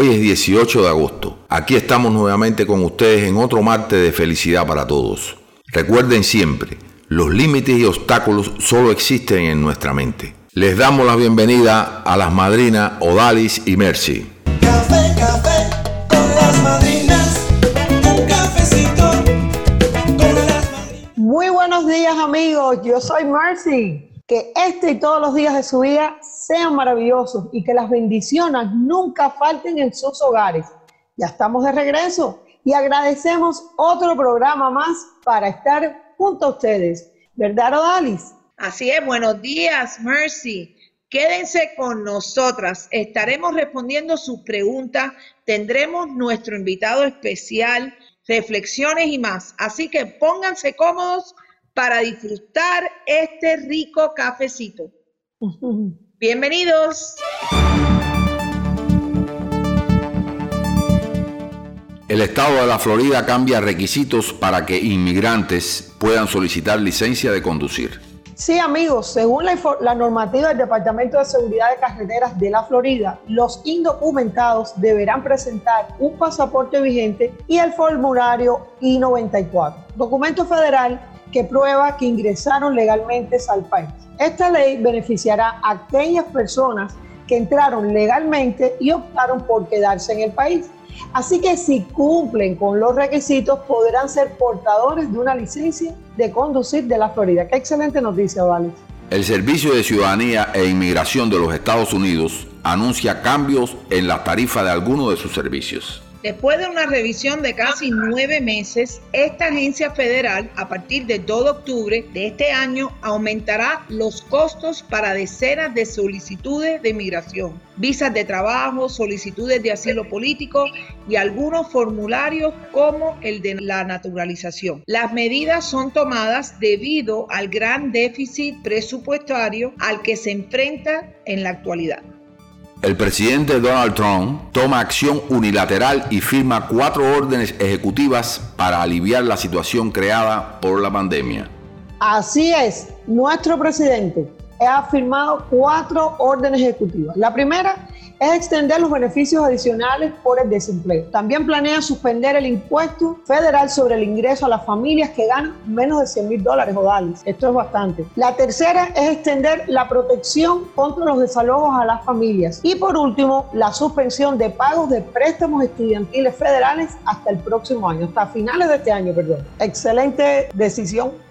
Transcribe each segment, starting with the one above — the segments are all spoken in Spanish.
Hoy es 18 de agosto. Aquí estamos nuevamente con ustedes en otro martes de felicidad para todos. Recuerden siempre, los límites y obstáculos solo existen en nuestra mente. Les damos la bienvenida a las madrinas Odalis y Mercy. Café, café con las madrinas. Un cafecito con las madrinas. Muy buenos días amigos, yo soy Mercy. Que este y todos los días de su vida sean maravillosos y que las bendiciones nunca falten en sus hogares. Ya estamos de regreso y agradecemos otro programa más para estar junto a ustedes. ¿Verdad, Odalis? Así es, buenos días, Mercy. Quédense con nosotras. Estaremos respondiendo sus preguntas. Tendremos nuestro invitado especial, reflexiones y más. Así que pónganse cómodos para disfrutar este rico cafecito. Bienvenidos. El estado de la Florida cambia requisitos para que inmigrantes puedan solicitar licencia de conducir. Sí, amigos, según la, normativa del Departamento de Seguridad de Carreteras de la Florida, los indocumentados deberán presentar un pasaporte vigente y el formulario I-94, documento federal que prueba que ingresaron legalmente al país. Esta ley beneficiará a aquellas personas que entraron legalmente y optaron por quedarse en el país. Así que si cumplen con los requisitos podrán ser portadores de una licencia de conducir de la Florida. Qué excelente noticia, Vale. El Servicio de Ciudadanía e Inmigración de los Estados Unidos anuncia cambios en las tarifas de algunos de sus servicios. Después de una revisión de casi nueve meses, esta agencia federal, a partir del 2 de octubre de este año, aumentará los costos para decenas de solicitudes de inmigración, visas de trabajo, solicitudes de asilo político y algunos formularios como el de la naturalización. Las medidas son tomadas debido al gran déficit presupuestario al que se enfrenta en la actualidad. El presidente Donald Trump toma acción unilateral y firma cuatro órdenes ejecutivas para aliviar la situación creada por la pandemia. Así es, nuestro presidente ha firmado cuatro órdenes ejecutivas. La primera es extender los beneficios adicionales por el desempleo. También planea suspender el impuesto federal sobre el ingreso a las familias que ganan menos de 100 mil dólares o dólares. Esto es bastante. La tercera es extender la protección contra los desalojos a las familias. Y por último, la suspensión de pagos de préstamos estudiantiles federales hasta el próximo año, hasta finales de este año, perdón. Excelente decisión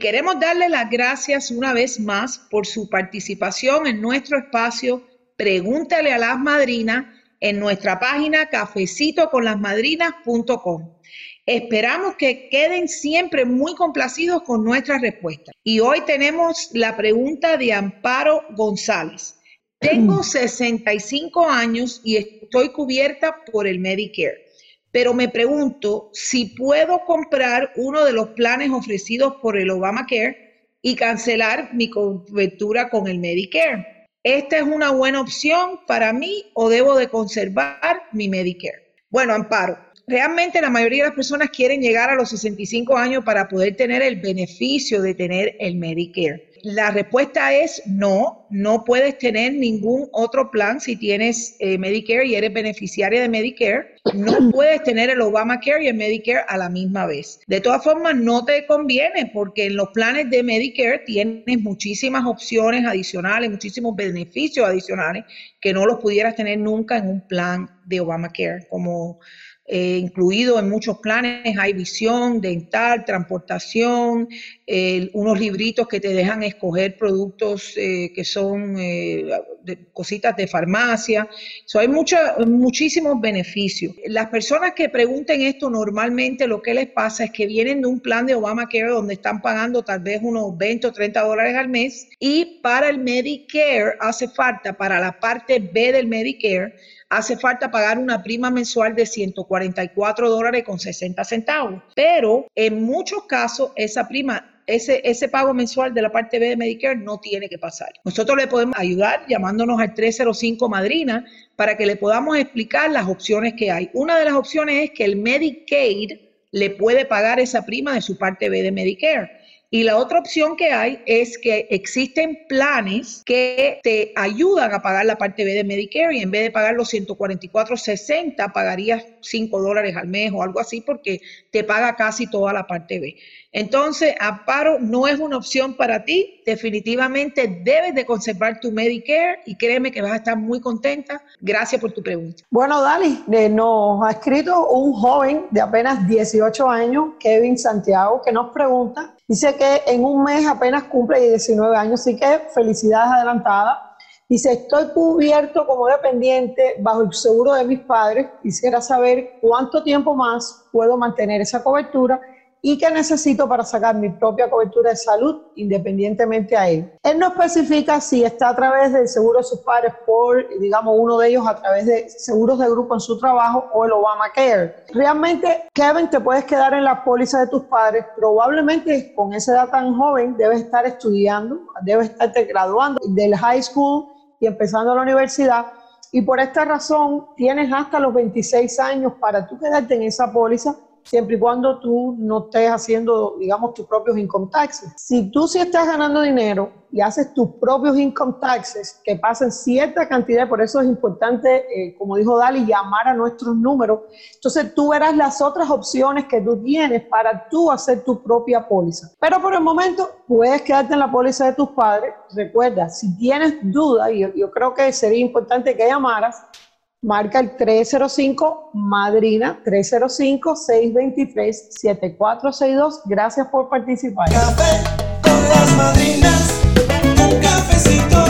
queremos darle las gracias una vez más por su participación en nuestro espacio Pregúntale a las Madrinas en nuestra página cafecitoconlasmadrinas.com. Esperamos que queden siempre muy complacidos con nuestras respuestas. Y hoy tenemos la pregunta de Amparo González. Tengo 65 años y estoy cubierta por el Medicare pero me pregunto si puedo comprar uno de los planes ofrecidos por el Obamacare y cancelar mi cobertura con el Medicare. ¿Esta es una buena opción para mí o debo de conservar mi Medicare? Bueno, Amparo, realmente la mayoría de las personas quieren llegar a los 65 años para poder tener el beneficio de tener el Medicare. La respuesta es no, no puedes tener ningún otro plan si tienes eh, Medicare y eres beneficiaria de Medicare. No puedes tener el Obamacare y el Medicare a la misma vez. De todas formas, no te conviene porque en los planes de Medicare tienes muchísimas opciones adicionales, muchísimos beneficios adicionales que no los pudieras tener nunca en un plan de Obamacare, como eh, incluido en muchos planes hay visión, dental, transportación, unos libritos que te dejan escoger productos eh, que son eh, de- cositas de farmacia. So, hay mucha- muchísimos beneficios. Las personas que pregunten esto normalmente lo que les pasa es que vienen de un plan de Obamacare donde están pagando tal vez unos 20 o 30 dólares al mes y para el Medicare hace falta, para la parte B del Medicare, hace falta pagar una prima mensual de 144 dólares con 60 centavos. Pero en muchos casos esa prima, ese, pago mensual de la parte B de Medicare no tiene que pasar. Nosotros le podemos ayudar llamándonos al 305 Madrina para que le podamos explicar las opciones que hay. Una de las opciones es que el Medicaid le puede pagar esa prima de su parte B de Medicare. Y la otra opción que hay es que existen planes que te ayudan a pagar la parte B de Medicare y en vez de pagar los 144.60 pagarías 5 dólares al mes o algo así porque te paga casi toda la parte B. Entonces, Amparo no es una opción para ti. Definitivamente debes de conservar tu Medicare y créeme que vas a estar muy contenta. Gracias por tu pregunta. Bueno, Dali, eh, nos ha escrito un joven de apenas 18 años, Kevin Santiago, que nos pregunta, dice que en un mes apenas cumple 19 años, así que felicidades adelantadas. Dice, estoy cubierto como dependiente bajo el seguro de mis padres. Quisiera saber cuánto tiempo más puedo mantener esa cobertura y qué necesito para sacar mi propia cobertura de salud independientemente a él. Él no especifica si está a través del seguro de sus padres por, digamos, uno de ellos a través de seguros de grupo en su trabajo o el Obamacare. Realmente, Kevin, te puedes quedar en la póliza de tus padres. Probablemente con esa edad tan joven debes estar estudiando, debes estarte graduando del high school y empezando la universidad. Y por esta razón tienes hasta los 26 años para tú quedarte en esa póliza siempre y cuando tú no estés haciendo, digamos, tus propios income taxes. Si tú sí estás ganando dinero y haces tus propios income taxes, que pasen cierta cantidad, por eso es importante, eh, como dijo Dali, llamar a nuestros números, entonces tú verás las otras opciones que tú tienes para tú hacer tu propia póliza. Pero por el momento puedes quedarte en la póliza de tus padres. Recuerda, si tienes duda, y yo, yo creo que sería importante que llamaras, Marca el 305 Madrina 305-623-7462. Gracias por participar. Café con las madrinas, un cafecito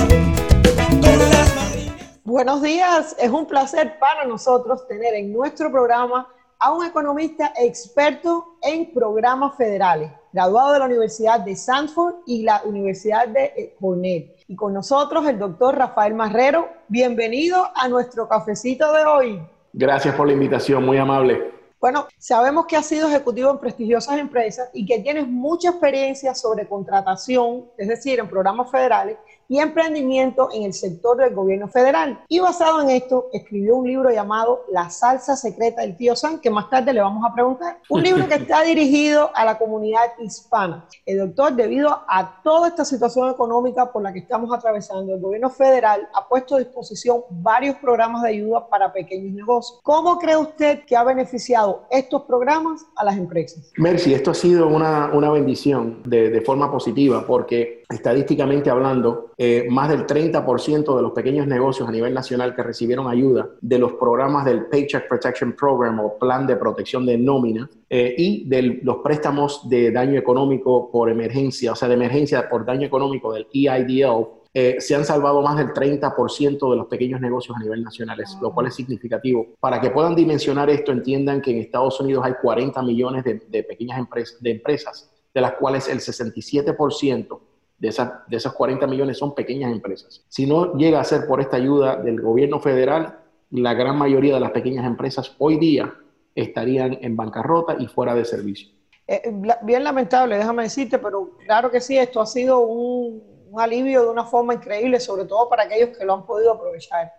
con las madrinas. Buenos días, es un placer para nosotros tener en nuestro programa a un economista experto en programas federales, graduado de la Universidad de Sanford y la Universidad de Cornell y con nosotros el doctor Rafael Marrero. Bienvenido a nuestro cafecito de hoy. Gracias por la invitación, muy amable. Bueno, sabemos que has sido ejecutivo en prestigiosas empresas y que tienes mucha experiencia sobre contratación, es decir, en programas federales y emprendimiento en el sector del gobierno federal. Y basado en esto, escribió un libro llamado La salsa secreta del tío San, que más tarde le vamos a preguntar. Un libro que está dirigido a la comunidad hispana. El doctor, debido a toda esta situación económica por la que estamos atravesando, el gobierno federal ha puesto a disposición varios programas de ayuda para pequeños negocios. ¿Cómo cree usted que ha beneficiado estos programas a las empresas? Mercy, esto ha sido una, una bendición de, de forma positiva porque estadísticamente hablando, eh, más del 30% de los pequeños negocios a nivel nacional que recibieron ayuda de los programas del Paycheck Protection Program o Plan de Protección de Nómina eh, y de los préstamos de daño económico por emergencia, o sea, de emergencia por daño económico del EIDL, eh, se han salvado más del 30% de los pequeños negocios a nivel nacional, lo cual es significativo. Para que puedan dimensionar esto, entiendan que en Estados Unidos hay 40 millones de, de pequeñas empresas, de empresas, de las cuales el 67% de, esas, de esos 40 millones son pequeñas empresas. Si no llega a ser por esta ayuda del gobierno federal, la gran mayoría de las pequeñas empresas hoy día estarían en bancarrota y fuera de servicio. Eh, bien lamentable, déjame decirte, pero claro que sí, esto ha sido un alivio de una forma increíble, sobre todo para aquellos que lo han podido aprovechar.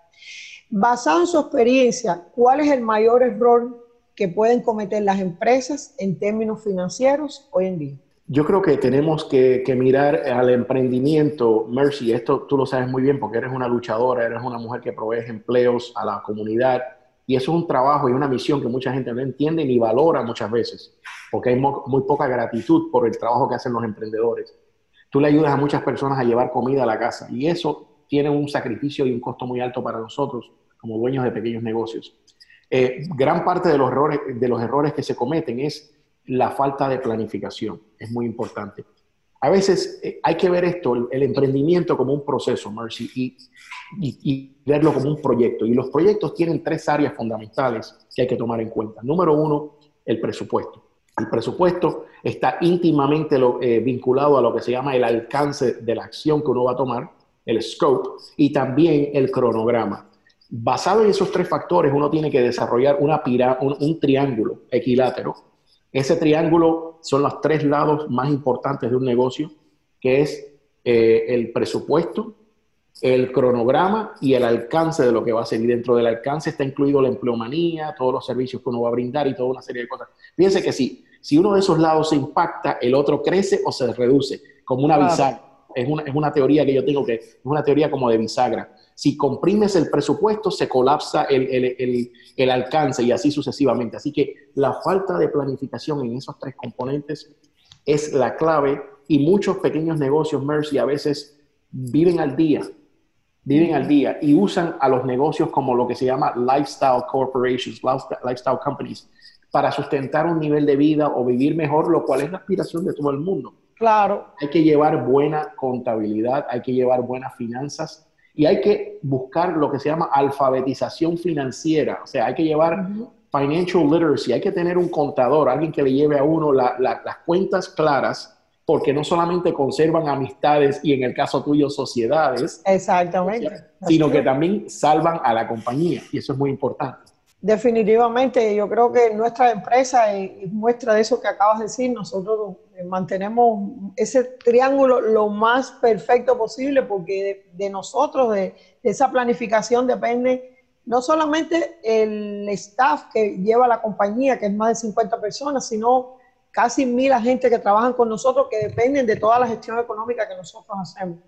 Basado en su experiencia, ¿cuál es el mayor error que pueden cometer las empresas en términos financieros hoy en día? Yo creo que tenemos que, que, mirar al emprendimiento, Mercy, esto tú lo sabes muy bien porque eres una luchadora, eres una mujer que provee empleos a la comunidad y eso es un trabajo y una misión que mucha gente no entiende ni valora muchas veces porque hay muy poca gratitud por el trabajo que hacen los emprendedores. Tú le ayudas a muchas personas a llevar comida a la casa y eso tiene un sacrificio y un costo muy alto para nosotros como dueños de pequeños negocios. Eh, gran parte de los, errores, de los errores que se cometen es la falta de planificación. Es muy importante. A veces eh, hay que ver esto, el, emprendimiento como un proceso, Mercy, y, verlo como un proyecto. Y los proyectos tienen tres áreas fundamentales que hay que tomar en cuenta. Número uno, el presupuesto. El presupuesto está íntimamente eh, vinculado a lo que se llama el alcance de la acción que uno va a tomar, el scope, y también el cronograma. Basado en esos tres factores, uno tiene que desarrollar una pira, un triángulo equilátero ese triángulo son los tres lados más importantes de un negocio, que es eh, el presupuesto, el cronograma y el alcance de lo que va a ser. Y dentro del alcance está incluido la empleomanía, todos los servicios que uno va a brindar y toda una serie de cosas. Fíjense que sí, si uno de esos lados se impacta, el otro crece o se reduce, como una bisagra. Es una, es una teoría que yo tengo que es una teoría como de bisagra. Si comprimes el presupuesto, se colapsa el, el- el- el alcance y así sucesivamente. Así que la falta de planificación en esos tres componentes es la clave y muchos pequeños negocios, Mercy, a veces viven al día, viven al día y usan a los negocios como lo que se llama lifestyle corporations, lifestyle, lifestyle companies, para sustentar un nivel de vida o vivir mejor, lo cual es la aspiración de todo el mundo. Claro, Hay que llevar buena contabilidad, hay que llevar buenas finanzas y hay que buscar lo que se llama alfabetización financiera. O sea, hay que llevar financial literacy, hay que tener un contador, alguien que le lleve a uno la- la- las cuentas claras, porque no solamente conservan amistades y en el caso tuyo sociedades, exactamente. sino que también salvan a la compañía y eso es muy importante. Definitivamente, yo creo que nuestra empresa es muestra de eso que acabas de decir. Nosotros eh, mantenemos ese triángulo lo más perfecto posible porque de, de nosotros, de, de esa planificación, depende no solamente el staff que lleva la compañía, que es más de 50 personas, sino casi mil agentes que trabajan con nosotros que dependen de toda la gestión económica que nosotros hacemos.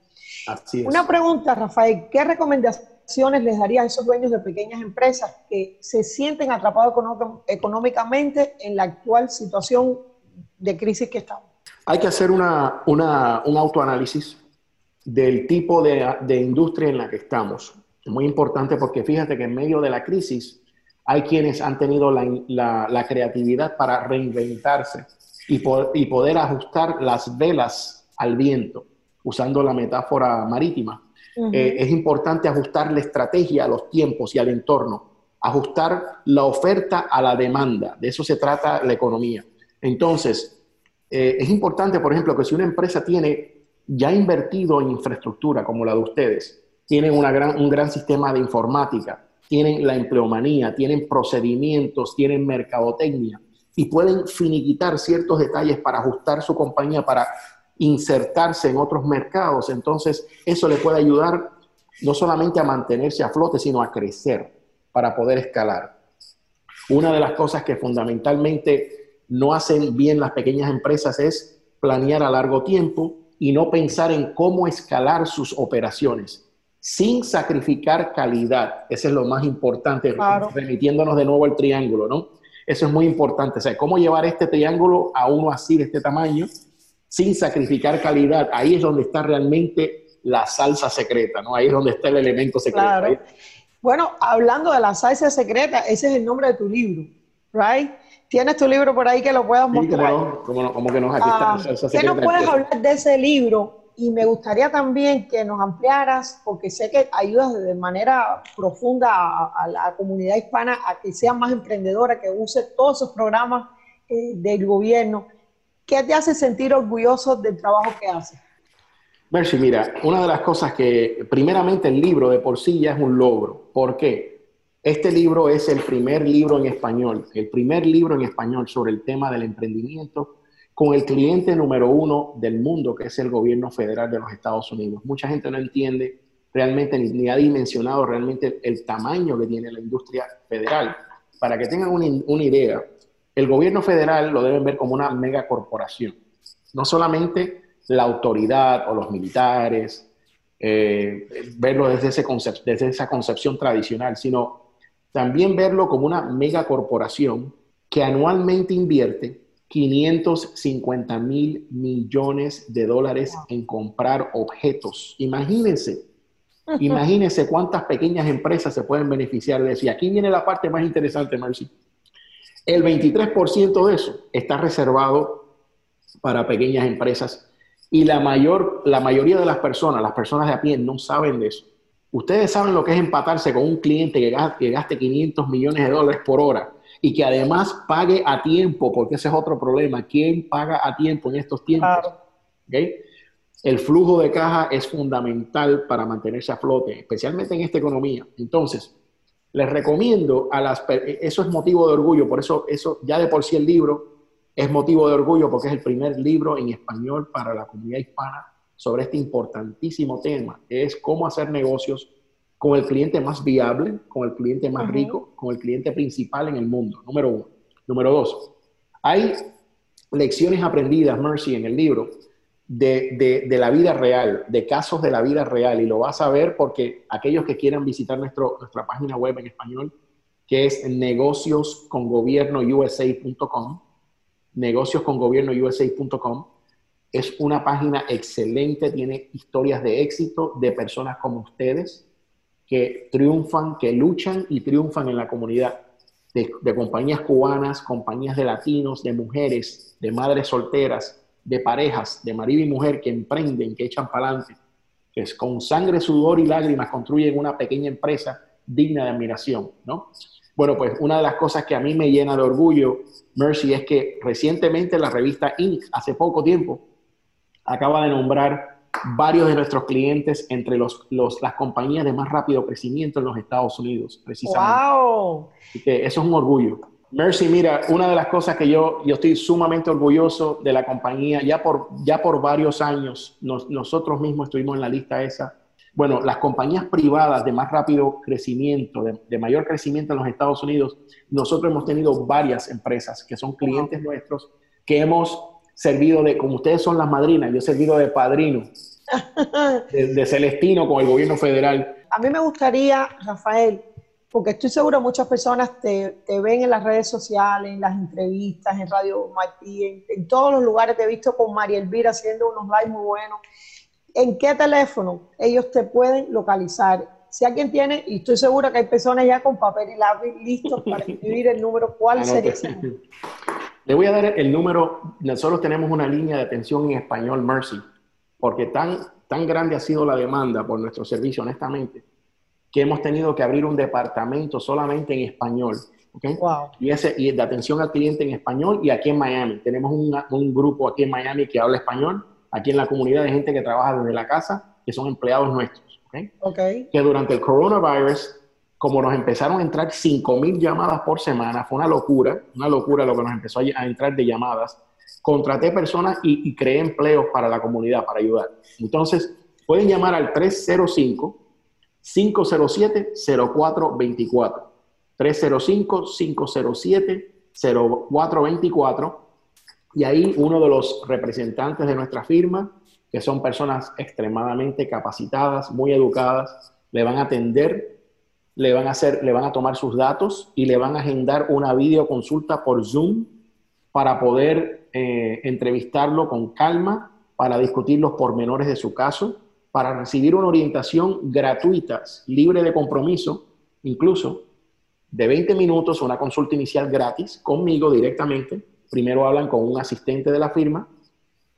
Así es. Una pregunta, Rafael, ¿qué recomendaciones les darías a esos dueños de pequeñas empresas que se sienten atrapados econó- económicamente en la actual situación de crisis que estamos? Hay que hacer una, una- un autoanálisis del tipo de, de industria en la que estamos. Es muy importante porque fíjate que en medio de la crisis hay quienes han tenido la, la- la creatividad para reinventarse y, y poder ajustar las velas al viento, usando la metáfora marítima. Eh, es importante ajustar la estrategia a los tiempos y al entorno, ajustar la oferta a la demanda. De eso se trata la economía. Entonces, eh, es importante, por ejemplo, que si una empresa tiene ya invertido en infraestructura como la de ustedes, tienen una gran, un gran sistema de informática, tienen la empleomanía, tienen procedimientos, tienen mercadotecnia y pueden finiquitar ciertos detalles para ajustar su compañía, para insertarse en otros mercados. Entonces, eso le puede ayudar no solamente a mantenerse a flote, sino a crecer para poder escalar. Una de las cosas que fundamentalmente no hacen bien las pequeñas empresas es planear a largo tiempo y no pensar en cómo escalar sus operaciones sin sacrificar calidad. Eso es lo más importante, Claro. remitiéndonos de nuevo al triángulo, ¿no? Eso es muy importante. O sea, cómo llevar este triángulo a uno así, de este tamaño, sin sacrificar calidad. Ahí es donde está realmente la salsa secreta, ¿no? Ahí es donde está el elemento secreto. Claro. Bueno, hablando de la salsa secreta, ese es el nombre de tu libro, ¿right? ¿Tienes tu libro por ahí que lo puedas Sí, como mostrar? no, como que no, aquí está Ah, la salsa ¿Qué nos puedes hablar de ese libro? Y me gustaría también que nos ampliaras, porque sé que ayudas de manera profunda a, a la comunidad hispana a que sea más emprendedora, que use todos esos programas eh, del gobierno. ¿Qué te hace sentir orgulloso del trabajo que haces? Mercy, mira, una de las cosas que, primeramente, el libro de por sí ya es un logro. ¿Por qué? Este libro es el primer libro en español, el primer libro en español sobre el tema del emprendimiento con el cliente número uno del mundo, que es el gobierno federal de los Estados Unidos. Mucha gente no entiende realmente ni, ha dimensionado realmente el tamaño que tiene la industria federal. Para que tengan una, una idea, el gobierno federal lo deben ver como una megacorporación. No solamente la autoridad o los militares, eh, verlo desde, ese desde esa concepción tradicional, sino también verlo como una megacorporación que anualmente invierte 550 mil millones de dólares en comprar objetos. Imagínense, imagínense cuántas pequeñas empresas se pueden beneficiar de eso. Y aquí viene la parte más interesante, Mercy. El 23% de eso está reservado para pequeñas empresas y la, mayor, la mayoría de las personas, las personas de a pie, no saben de eso. Ustedes saben lo que es empatarse con un cliente que gaste, que gaste 500 millones de dólares por hora y que además pague a tiempo, porque ese es otro problema. ¿Quién paga a tiempo en estos tiempos? Claro. ¿Okay? El flujo de caja es fundamental para mantenerse a flote, especialmente en esta economía. Entonces, les recomiendo a las... Eso es motivo de orgullo, por eso, eso ya de por sí el libro es motivo de orgullo porque es el primer libro en español para la comunidad hispana sobre este importantísimo tema. Es cómo hacer negocios con el cliente más viable, con el cliente más rico, con el cliente principal en el mundo, número uno. Número dos, hay lecciones aprendidas, Mercy, en el libro, de, de, la vida real, de casos de la vida real. Y lo vas a ver porque aquellos que quieran visitar nuestro, nuestra página web en español, que es negocioscongobierno.usa.com, negocioscongobierno.usa.com, es una página excelente, tiene historias de éxito de personas como ustedes que triunfan, que luchan y triunfan en la comunidad. De, de, compañías cubanas, compañías de latinos, de mujeres, de madres solteras, de parejas, de marido y mujer que emprenden, que echan para adelante, que es con sangre, sudor y lágrimas construyen una pequeña empresa digna de admiración, ¿no? Bueno, pues una de las cosas que a mí me llena de orgullo, Mercy, es que recientemente la revista Inc., hace poco tiempo, acaba de nombrar varios de nuestros clientes entre los, los, las compañías de más rápido crecimiento en los Estados Unidos, precisamente. ¡Wow! Así que eso es un orgullo. Mercy, mira, una de las cosas que yo, yo estoy sumamente orgulloso de la compañía, ya por, ya por varios años, nos, nosotros mismos estuvimos en la lista esa. Bueno, las compañías privadas de más rápido crecimiento, de, de mayor crecimiento en los Estados Unidos, nosotros hemos tenido varias empresas que son clientes wow. nuestros, que hemos servido de, como ustedes son las madrinas, yo he servido de padrino, de, de, Celestino con el gobierno federal. A mí me gustaría, Rafael, porque estoy seguro muchas personas te, te ven en las redes sociales, en las entrevistas, en Radio Martí, en, en, todos los lugares te he visto con María Elvira haciendo unos lives muy buenos. ¿En qué teléfono ellos te pueden localizar? Si alguien tiene, y estoy segura que hay personas ya con papel y lápiz listos para escribir el número, ¿cuál sería ese número? Le voy a dar el número, nosotros tenemos una línea de atención en español, Mercy, porque tan, tan grande ha sido la demanda por nuestro servicio, honestamente, que hemos tenido que abrir un departamento solamente en español. ¿okay? Wow. Y, ese, y de atención al cliente en español y aquí en Miami. Tenemos una, un grupo aquí en Miami que habla español, aquí en la comunidad de gente que trabaja desde la casa, que son empleados nuestros. ¿okay? Okay. Que durante el coronavirus como nos empezaron a entrar 5.000 llamadas por semana, fue una locura, una locura lo que nos empezó a entrar de llamadas. Contraté personas y, y creé empleos para la comunidad, para ayudar. Entonces, pueden llamar al 305-507-0424. 305-507-0424. Y ahí uno de los representantes de nuestra firma, que son personas extremadamente capacitadas, muy educadas, le van a atender le van a hacer, le van a tomar sus datos y le van a agendar una videoconsulta por Zoom para poder eh, entrevistarlo con calma, para discutir los pormenores de su caso, para recibir una orientación gratuita, libre de compromiso, incluso de 20 minutos, una consulta inicial gratis conmigo directamente. Primero hablan con un asistente de la firma,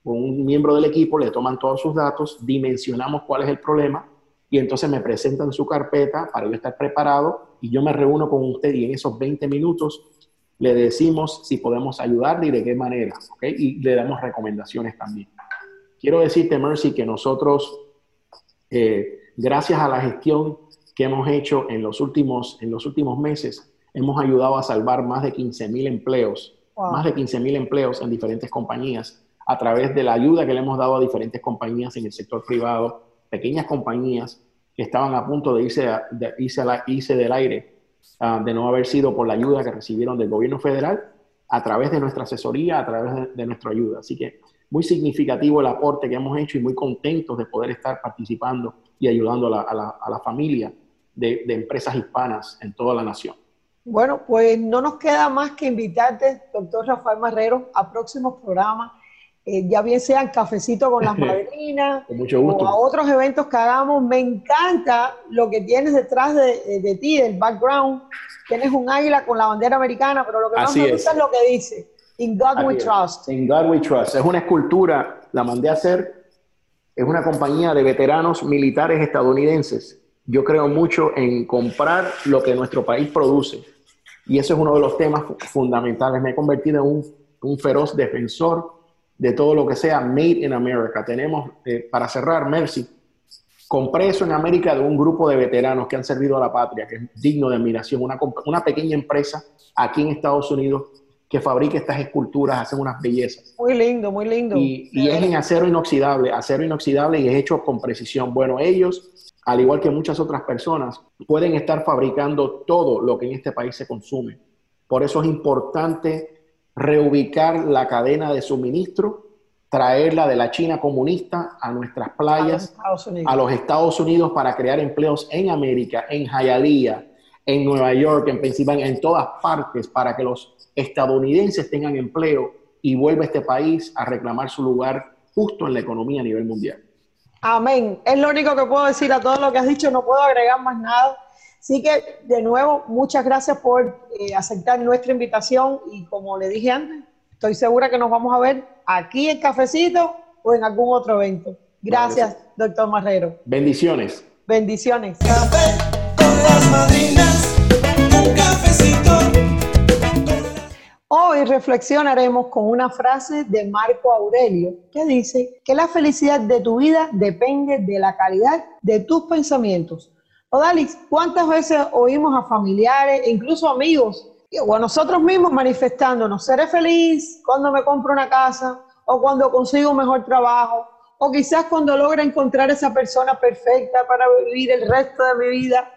con un miembro del equipo, le toman todos sus datos, dimensionamos cuál es el problema, y entonces me presentan su carpeta para yo estar preparado y yo me reúno con usted y en esos 20 minutos le decimos si podemos ayudarle y de qué manera, ¿ok? Y le damos recomendaciones también. Quiero decirte, Mercy, que nosotros, eh, gracias a la gestión que hemos hecho en los últimos, en los últimos meses, hemos ayudado a salvar más de 15 mil empleos, wow. más de 15 mil empleos en diferentes compañías a través de la ayuda que le hemos dado a diferentes compañías en el sector privado pequeñas compañías que estaban a punto de irse, de irse, a la, irse del aire, uh, de no haber sido por la ayuda que recibieron del gobierno federal, a través de nuestra asesoría, a través de, de, nuestra ayuda. Así que muy significativo el aporte que hemos hecho y muy contentos de poder estar participando y ayudando a la, a la, a la familia de, de empresas hispanas en toda la nación. Bueno, pues no nos queda más que invitarte, doctor Rafael Marrero, a próximos programas eh, ya bien sean cafecito con las madrinas con mucho gusto. o a otros eventos que hagamos. Me encanta lo que tienes detrás de, de, ti, del background. Tienes un águila con la bandera americana, pero lo que más Así me gusta es. es. lo que dice. In God we trust. In God we trust. Es una escultura, la mandé a hacer. Es una compañía de veteranos militares estadounidenses. Yo creo mucho en comprar lo que nuestro país produce. Y eso es uno de los temas fundamentales. Me he convertido en un, un feroz defensor de todo lo que sea Made in America. Tenemos, eh, para cerrar, Mercy, compré eso en América de un grupo de veteranos que han servido a la patria, que es digno de admiración, una, una pequeña empresa aquí en Estados Unidos que fabrica estas esculturas, hacen unas bellezas. Muy lindo, muy lindo. Y, y es en acero inoxidable, acero inoxidable y es hecho con precisión. Bueno, ellos, al igual que muchas otras personas, pueden estar fabricando todo lo que en este país se consume. Por eso es importante reubicar la cadena de suministro, traerla de la China comunista a nuestras playas, A los Estados Unidos. a los Estados Unidos para crear empleos en América, en Hialeah, en Nueva York, en Pensilvania, en todas partes, para que los estadounidenses tengan empleo y vuelva este país a reclamar su lugar justo en la economía a nivel mundial. Amén. Es lo único que puedo decir a todo lo que has dicho, no puedo agregar más nada. Así que, de nuevo, muchas gracias por eh, aceptar nuestra invitación y como le dije antes, estoy segura que nos vamos a ver aquí en Cafecito o en algún otro evento. Gracias, doctor Marrero. Bendiciones. Bendiciones. Café las madrinas, un cafecito. Hoy reflexionaremos con una frase de Marco Aurelio que dice que la felicidad de tu vida depende de la calidad de tus pensamientos. Odalis, ¿cuántas veces oímos a familiares incluso amigos o a nosotros mismos manifestándonos, seré feliz cuando me compro una casa o cuando consigo un mejor trabajo o quizás cuando logre encontrar esa persona perfecta para vivir el resto de mi vida?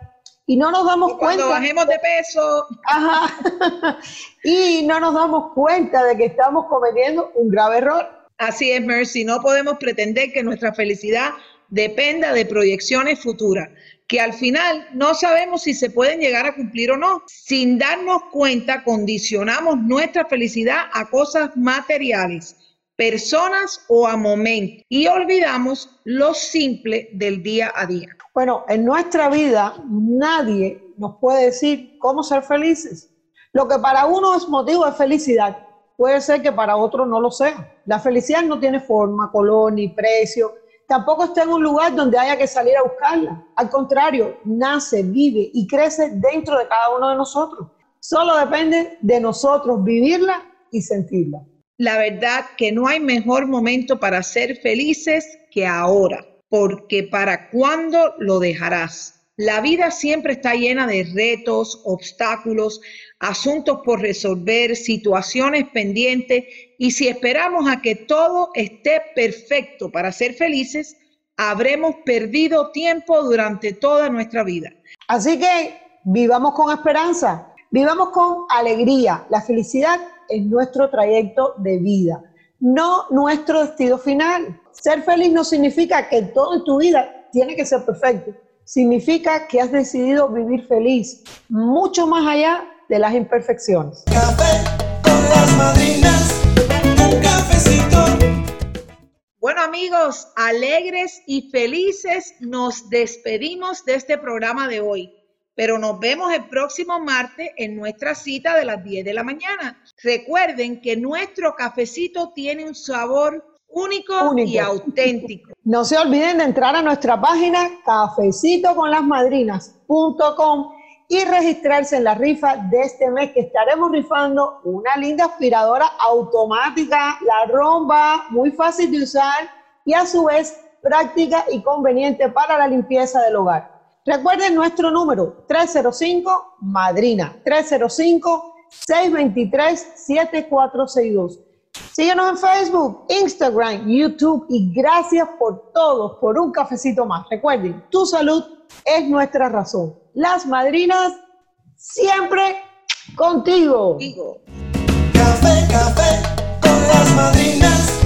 Y no nos damos O cuando cuenta. bajemos de peso, Ajá. y no nos damos cuenta de que estamos cometiendo un grave error. Así es, Mercy. No podemos pretender que nuestra felicidad dependa de proyecciones futuras, que al final no sabemos si se pueden llegar a cumplir o no. Sin darnos cuenta, condicionamos nuestra felicidad a cosas materiales, personas o a momentos y olvidamos lo simple del día a día. Bueno, en nuestra vida nadie nos puede decir cómo ser felices. Lo que para uno es motivo de felicidad, puede ser que para otro no lo sea. La felicidad no tiene forma, color ni precio. Tampoco está en un lugar donde haya que salir a buscarla. Al contrario, nace, vive y crece dentro de cada uno de nosotros. Solo depende de nosotros vivirla y sentirla. La verdad que no hay mejor momento para ser felices que ahora, porque para cuándo lo dejarás. La vida siempre está llena de retos, obstáculos, asuntos por resolver, situaciones pendientes y si esperamos a que todo esté perfecto para ser felices, habremos perdido tiempo durante toda nuestra vida. Así que vivamos con esperanza, vivamos con alegría. La felicidad es nuestro trayecto de vida, no nuestro destino final. Ser feliz no significa que todo en tu vida tiene que ser perfecto. Significa que has decidido vivir feliz, mucho más allá de las imperfecciones. Café con las madrinas, un cafecito. Bueno amigos, alegres y felices nos despedimos de este programa de hoy, pero nos vemos el próximo martes en nuestra cita de las 10 de la mañana. Recuerden que nuestro cafecito tiene un sabor único, Único. y auténtico. No se olviden de entrar a nuestra página cafecitoconlasmadrinas.com y registrarse en la rifa de este mes que estaremos rifando una linda aspiradora automática, la romba, muy fácil de usar y a su vez práctica y conveniente para la limpieza del hogar. Recuerden nuestro número 305 Madrina 305 623 7462. Síguenos en Facebook, Instagram, YouTube y gracias por todo, por un cafecito más. Recuerden, tu salud es nuestra razón. Las madrinas siempre contigo. Digo, Café, café con las madrinas.